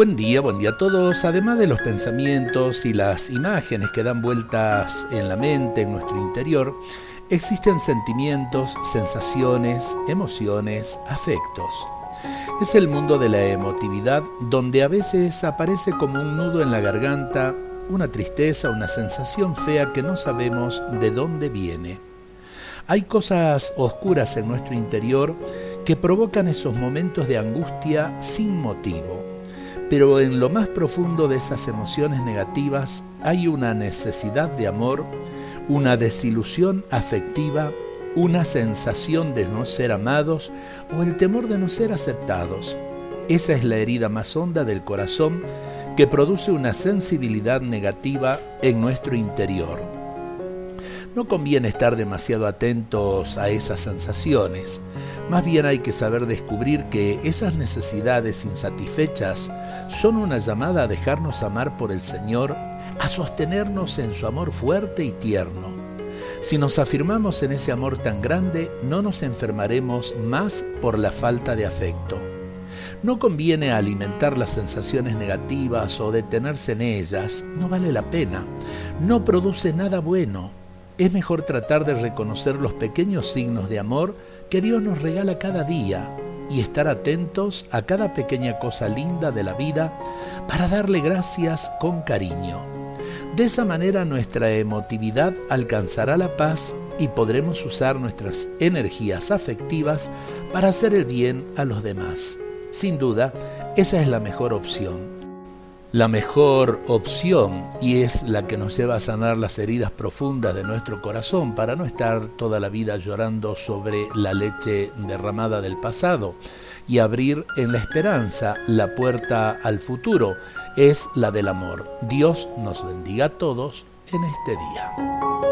Buen día, buen día a todos. Además de los pensamientos y las imágenes que dan vueltas en la mente, en nuestro interior, existen sentimientos, sensaciones, emociones, afectos. Es el mundo de la emotividad donde a veces aparece como un nudo en la garganta, una tristeza, una sensación fea que no sabemos de dónde viene. Hay cosas oscuras en nuestro interior que provocan esos momentos de angustia sin motivo pero en lo más profundo de esas emociones negativas hay una necesidad de amor, una desilusión afectiva, una sensación de no ser amados o el temor de no ser aceptados. Esa es la herida más honda del corazón que produce una sensibilidad negativa en nuestro interior. No conviene estar demasiado atentos a esas sensaciones. Más bien hay que saber descubrir que esas necesidades insatisfechas son una llamada a dejarnos amar por el Señor, a sostenernos en su amor fuerte y tierno. Si nos afirmamos en ese amor tan grande, no nos enfermaremos más por la falta de afecto. No conviene alimentar las sensaciones negativas o detenerse en ellas, no vale la pena, no produce nada bueno. Es mejor tratar de reconocer los pequeños signos de amor que Dios nos regala cada día y estar atentos a cada pequeña cosa linda de la vida para darle gracias con cariño. De esa manera nuestra emotividad alcanzará la paz y podremos usar nuestras energías afectivas para hacer el bien a los demás. Sin duda, esa es la mejor opción la mejor opción y es la que nos lleva a sanar las heridas profundas de nuestro corazón para no estar toda la vida llorando sobre la leche derramada del pasado y abrir en la esperanza la puerta al futuro es la del amor. Dios nos bendiga a todos en este día.